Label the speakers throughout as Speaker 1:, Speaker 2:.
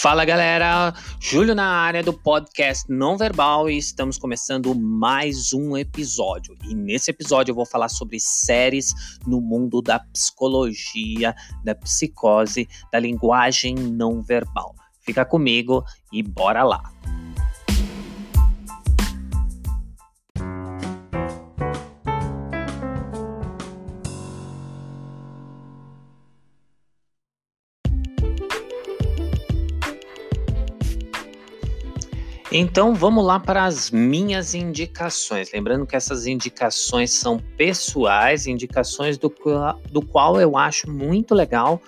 Speaker 1: Fala galera, Júlio na área do podcast Não Verbal e estamos começando mais um episódio. E nesse episódio eu vou falar sobre séries no mundo da psicologia, da psicose, da linguagem não verbal. Fica comigo e bora lá! Então vamos lá para as minhas indicações. Lembrando que essas indicações são pessoais, indicações do, do qual eu acho muito legal.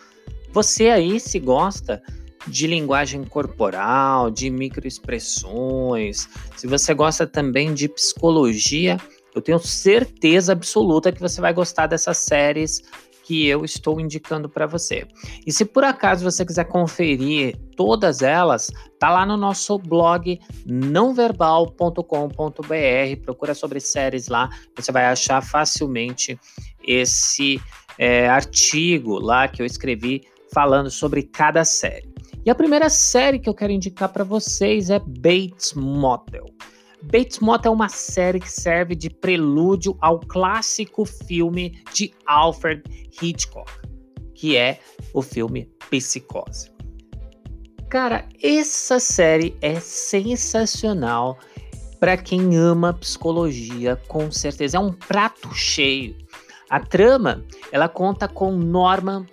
Speaker 1: Você aí, se gosta de linguagem corporal, de microexpressões, se você gosta também de psicologia, eu tenho certeza absoluta que você vai gostar dessas séries que eu estou indicando para você. E se por acaso você quiser conferir todas elas, tá lá no nosso blog nãoverbal.com.br, procura sobre séries lá, você vai achar facilmente esse é, artigo lá que eu escrevi falando sobre cada série. E a primeira série que eu quero indicar para vocês é Bates Motel. Bates Motel é uma série que serve de prelúdio ao clássico filme de Alfred Hitchcock, que é o filme Psicose. Cara, essa série é sensacional para quem ama psicologia, com certeza. É um prato cheio. A trama, ela conta com Norman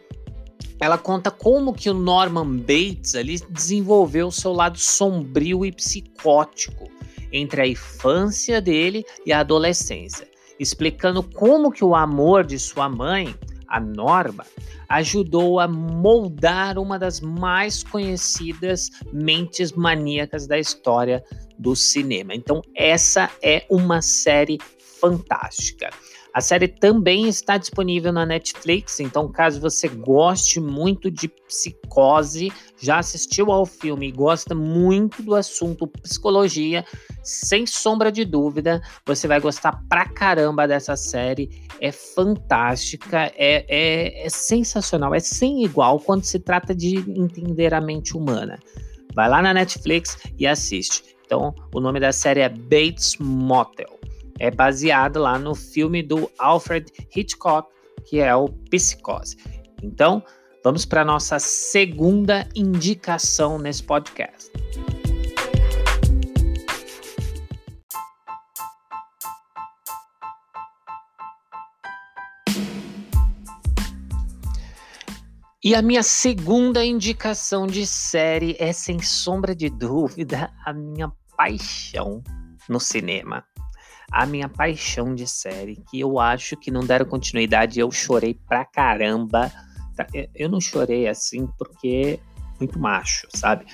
Speaker 1: ela conta como que o Norman Bates ali desenvolveu o seu lado sombrio e psicótico entre a infância dele e a adolescência, explicando como que o amor de sua mãe, a Norma, ajudou a moldar uma das mais conhecidas mentes maníacas da história do cinema. Então, essa é uma série fantástica. A série também está disponível na Netflix, então caso você goste muito de psicose, já assistiu ao filme e gosta muito do assunto psicologia, sem sombra de dúvida, você vai gostar pra caramba dessa série. É fantástica, é, é, é sensacional, é sem igual quando se trata de entender a mente humana. Vai lá na Netflix e assiste. Então, o nome da série é Bates Motel é baseado lá no filme do Alfred Hitchcock, que é o Psicose. Então, vamos para nossa segunda indicação nesse podcast. E a minha segunda indicação de série é, sem sombra de dúvida, a minha paixão no cinema a minha paixão de série, que eu acho que não deram continuidade, eu chorei pra caramba. Tá, eu não chorei assim porque muito macho, sabe?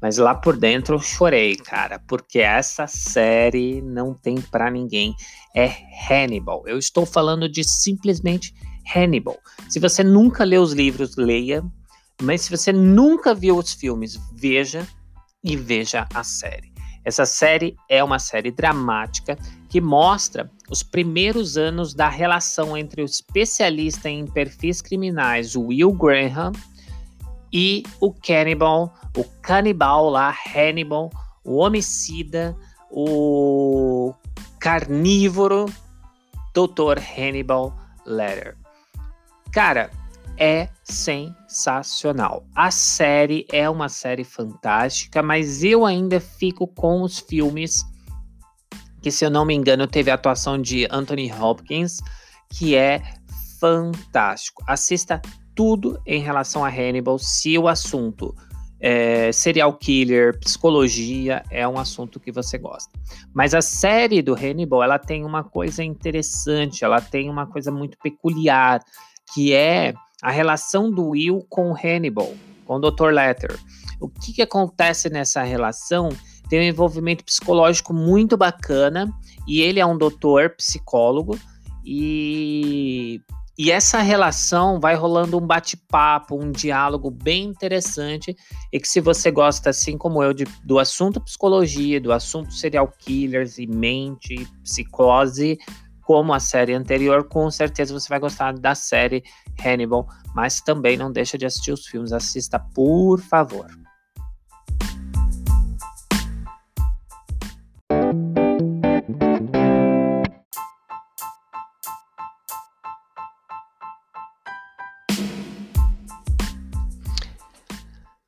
Speaker 1: Mas lá por dentro eu chorei, cara, porque essa série não tem para ninguém. É Hannibal. Eu estou falando de simplesmente Hannibal. Se você nunca leu os livros, leia. Mas se você nunca viu os filmes, veja e veja a série. Essa série é uma série dramática que mostra os primeiros anos da relação entre o especialista em perfis criminais Will Graham e o cannibal, o canibal lá, Hannibal, o homicida, o carnívoro, Dr. Hannibal Lecter. Cara, é sensacional. A série é uma série fantástica, mas eu ainda fico com os filmes que, se eu não me engano, teve a atuação de Anthony Hopkins, que é fantástico. Assista tudo em relação a Hannibal, se o assunto é, serial killer, psicologia é um assunto que você gosta. Mas a série do Hannibal, ela tem uma coisa interessante, ela tem uma coisa muito peculiar, que é a relação do Will com Hannibal, com o Dr. Letter. O que, que acontece nessa relação? Tem um envolvimento psicológico muito bacana e ele é um doutor psicólogo e, e essa relação vai rolando um bate-papo, um diálogo bem interessante e que se você gosta, assim como eu, de, do assunto psicologia, do assunto serial killers e mente, psicose, como a série anterior, com certeza você vai gostar da série Hannibal, mas também não deixa de assistir os filmes, assista por favor.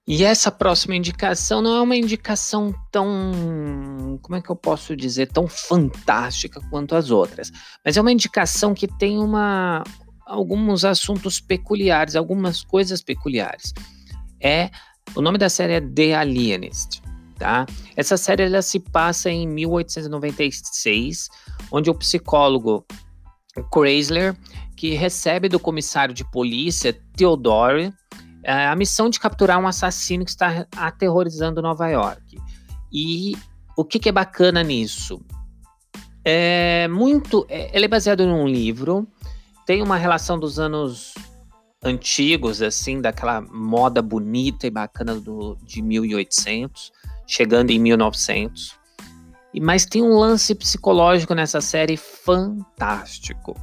Speaker 1: E essa próxima indicação não é uma indicação tão, como é que eu posso dizer, tão fantástica quanto as outras, mas é uma indicação que tem uma alguns assuntos peculiares, algumas coisas peculiares. É o nome da série é The Alienist, tá? Essa série ela se passa em 1896, onde o psicólogo Chrysler, que recebe do comissário de polícia Theodore é, a missão de capturar um assassino que está aterrorizando Nova York. E o que, que é bacana nisso? É muito. É, ele é baseado num livro, tem uma relação dos anos antigos, assim, daquela moda bonita e bacana do, de 1800, chegando em 1900. Mas tem um lance psicológico nessa série fantástico.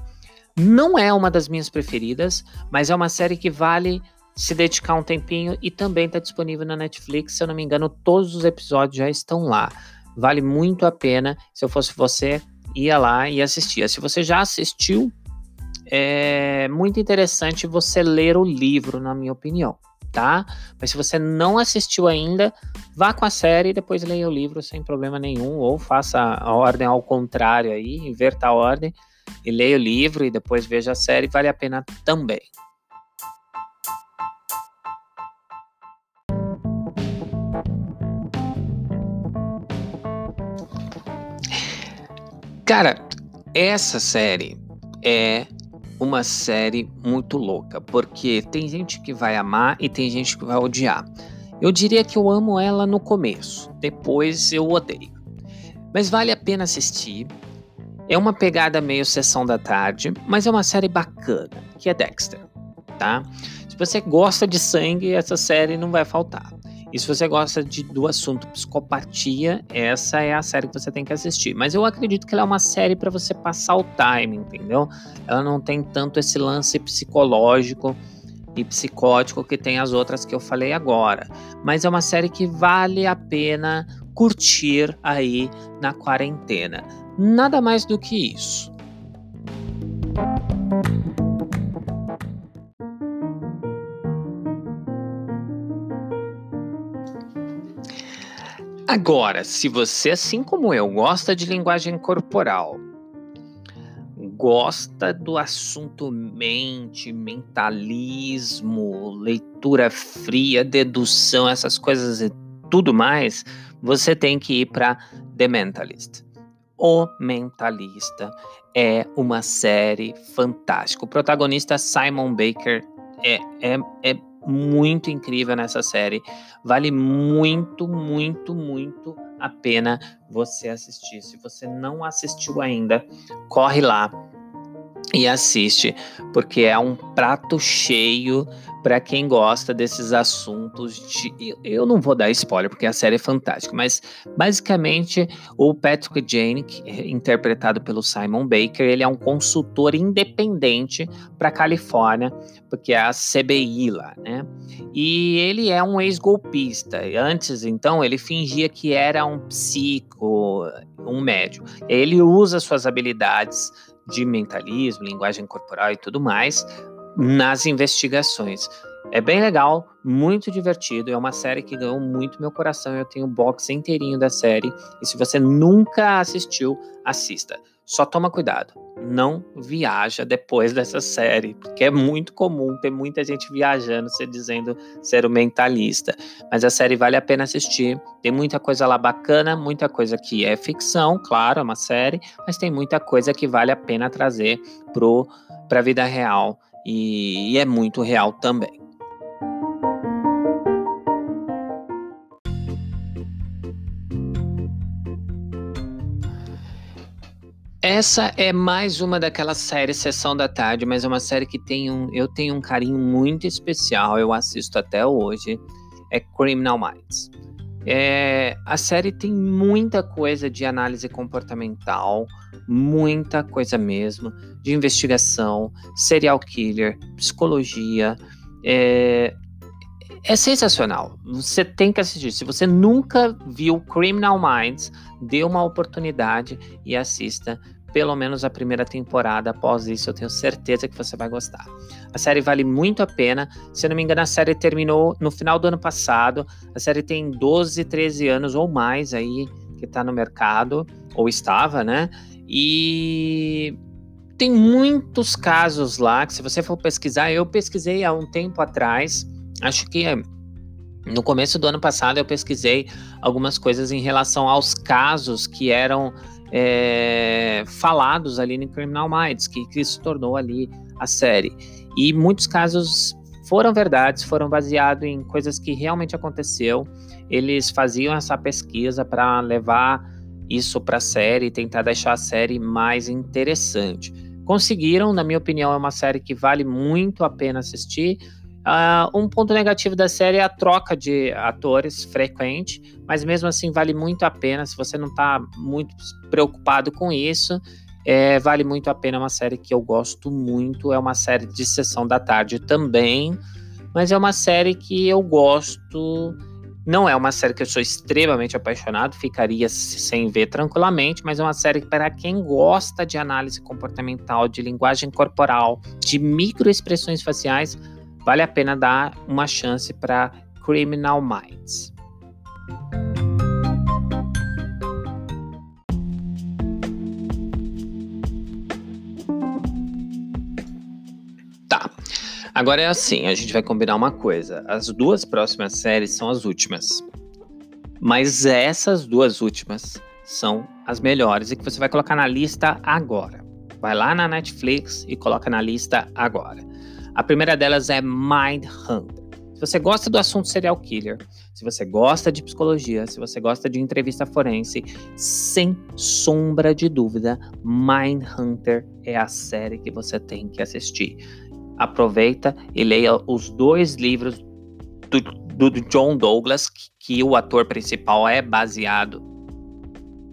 Speaker 1: Não é uma das minhas preferidas, mas é uma série que vale se dedicar um tempinho e também está disponível na Netflix. Se eu não me engano, todos os episódios já estão lá. Vale muito a pena. Se eu fosse você, ia lá e assistia. Se você já assistiu, é muito interessante você ler o livro, na minha opinião, tá? Mas se você não assistiu ainda, vá com a série e depois leia o livro sem problema nenhum, ou faça a ordem ao contrário aí, inverta a ordem e leia o livro e depois veja a série, vale a pena também. Cara, essa série é uma série muito louca, porque tem gente que vai amar e tem gente que vai odiar. Eu diria que eu amo ela no começo, depois eu odeio. Mas vale a pena assistir. É uma pegada meio sessão da tarde, mas é uma série bacana, que é Dexter, tá? Se você gosta de sangue, essa série não vai faltar. E se você gosta de, do assunto psicopatia, essa é a série que você tem que assistir. Mas eu acredito que ela é uma série para você passar o time, entendeu? Ela não tem tanto esse lance psicológico e psicótico que tem as outras que eu falei agora. Mas é uma série que vale a pena curtir aí na quarentena. Nada mais do que isso. Agora, se você, assim como eu, gosta de linguagem corporal, gosta do assunto mente, mentalismo, leitura fria, dedução, essas coisas e tudo mais, você tem que ir para The Mentalist. O Mentalista é uma série fantástica. O protagonista Simon Baker é, é, é muito incrível nessa série. Vale muito, muito, muito a pena você assistir. Se você não assistiu ainda, corre lá e assiste, porque é um prato cheio para quem gosta desses assuntos de, eu não vou dar spoiler porque a série é fantástica, mas basicamente o Patrick Jane, é interpretado pelo Simon Baker, ele é um consultor independente para Califórnia, porque é a CBI lá, né? E ele é um ex-golpista. Antes, então, ele fingia que era um psico, um médium. Ele usa suas habilidades de mentalismo, linguagem corporal e tudo mais nas investigações. É bem legal, muito divertido. É uma série que ganhou muito meu coração. Eu tenho o box inteirinho da série. E se você nunca assistiu, assista. Só toma cuidado. Não viaja depois dessa série, porque é muito comum ter muita gente viajando, se dizendo ser o mentalista. Mas a série vale a pena assistir. Tem muita coisa lá bacana, muita coisa que é ficção, claro, é uma série, mas tem muita coisa que vale a pena trazer para a vida real e, e é muito real também. Essa é mais uma daquelas séries Sessão da Tarde, mas é uma série que tem um, eu tenho um carinho muito especial, eu assisto até hoje, é Criminal Minds. É, a série tem muita coisa de análise comportamental, muita coisa mesmo, de investigação, serial killer, psicologia. É, é sensacional. Você tem que assistir. Se você nunca viu Criminal Minds, dê uma oportunidade e assista, pelo menos a primeira temporada. Após isso, eu tenho certeza que você vai gostar. A série vale muito a pena. Se eu não me engano, a série terminou no final do ano passado. A série tem 12, 13 anos ou mais aí que tá no mercado, ou estava, né? E tem muitos casos lá que, se você for pesquisar, eu pesquisei há um tempo atrás, acho que no começo do ano passado eu pesquisei algumas coisas em relação aos casos que eram é, falados ali no Criminal Minds, que, que se tornou ali a série. E muitos casos foram verdades, foram baseados em coisas que realmente aconteceu. Eles faziam essa pesquisa para levar isso para a série e tentar deixar a série mais interessante. Conseguiram, na minha opinião, é uma série que vale muito a pena assistir Uh, um ponto negativo da série é a troca de atores frequente, mas mesmo assim vale muito a pena. Se você não está muito preocupado com isso, é, vale muito a pena. É uma série que eu gosto muito. É uma série de sessão da tarde também, mas é uma série que eu gosto. Não é uma série que eu sou extremamente apaixonado, ficaria sem ver tranquilamente, mas é uma série para quem gosta de análise comportamental, de linguagem corporal, de microexpressões faciais vale a pena dar uma chance para Criminal Minds. Tá. Agora é assim, a gente vai combinar uma coisa. As duas próximas séries são as últimas. Mas essas duas últimas são as melhores e que você vai colocar na lista agora. Vai lá na Netflix e coloca na lista agora. A primeira delas é Mind Hunter. Se você gosta do assunto serial killer, se você gosta de psicologia, se você gosta de entrevista forense, sem sombra de dúvida, Mind Hunter é a série que você tem que assistir. Aproveita e leia os dois livros do, do John Douglas, que, que o ator principal é baseado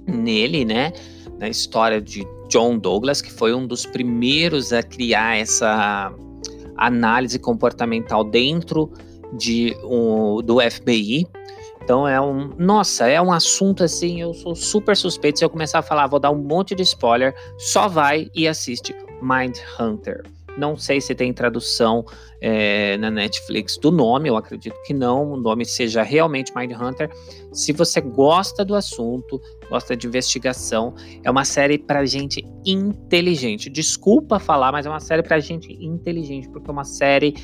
Speaker 1: nele, né? Na história de John Douglas, que foi um dos primeiros a criar essa análise comportamental dentro de, um, do FBI. Então é um. Nossa, é um assunto assim. Eu sou super suspeito. Se eu começar a falar, vou dar um monte de spoiler. Só vai e assiste Mind Hunter. Não sei se tem tradução é, na Netflix do nome, eu acredito que não, o nome seja realmente Mind Hunter. Se você gosta do assunto, gosta de investigação, é uma série para gente inteligente. Desculpa falar, mas é uma série para gente inteligente, porque é uma série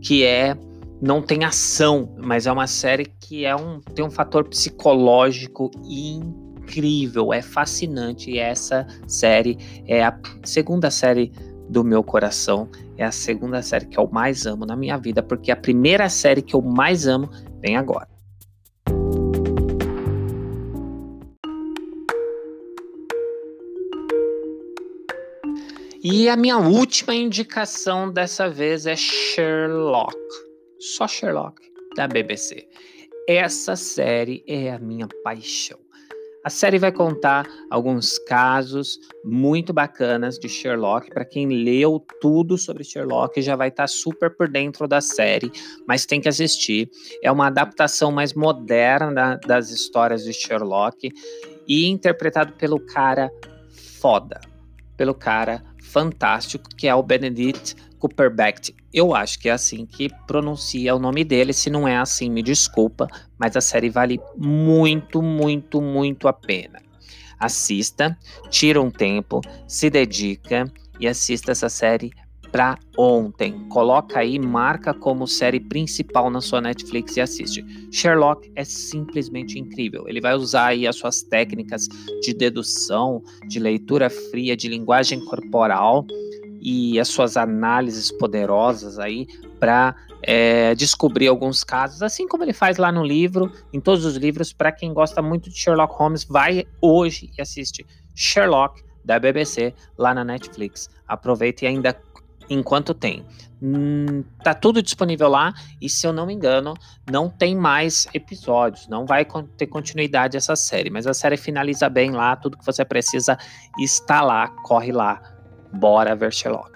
Speaker 1: que é não tem ação, mas é uma série que é um tem um fator psicológico incrível, é fascinante. E essa série é a segunda série do meu coração. É a segunda série que eu mais amo na minha vida, porque a primeira série que eu mais amo vem agora. E a minha última indicação dessa vez é Sherlock. Só Sherlock, da BBC. Essa série é a minha paixão. A série vai contar alguns casos muito bacanas de Sherlock. Para quem leu tudo sobre Sherlock, já vai estar tá super por dentro da série, mas tem que assistir. É uma adaptação mais moderna das histórias de Sherlock e interpretado pelo cara foda, pelo cara fantástico que é o Benedict Cumberbatch. Eu acho que é assim que pronuncia o nome dele. Se não é assim, me desculpa, mas a série vale muito, muito, muito a pena. Assista, tira um tempo, se dedica e assista essa série para ontem. Coloca aí, marca como série principal na sua Netflix e assiste. Sherlock é simplesmente incrível. Ele vai usar aí as suas técnicas de dedução, de leitura fria, de linguagem corporal e as suas análises poderosas aí para é, descobrir alguns casos, assim como ele faz lá no livro, em todos os livros. Para quem gosta muito de Sherlock Holmes, vai hoje e assiste Sherlock da BBC lá na Netflix. Aproveita e ainda enquanto tem. Hum, tá tudo disponível lá e se eu não me engano, não tem mais episódios, não vai ter continuidade essa série, mas a série finaliza bem lá, tudo que você precisa está lá, corre lá Bora ver Sherlock.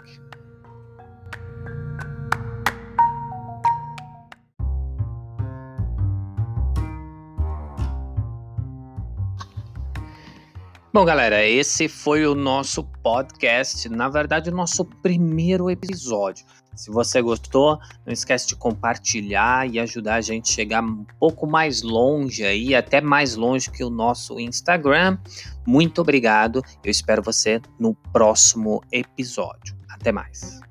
Speaker 1: Bom, galera, esse foi o nosso podcast, na verdade, o nosso primeiro episódio. Se você gostou, não esquece de compartilhar e ajudar a gente a chegar um pouco mais longe aí, até mais longe que o nosso Instagram. Muito obrigado. Eu espero você no próximo episódio. Até mais.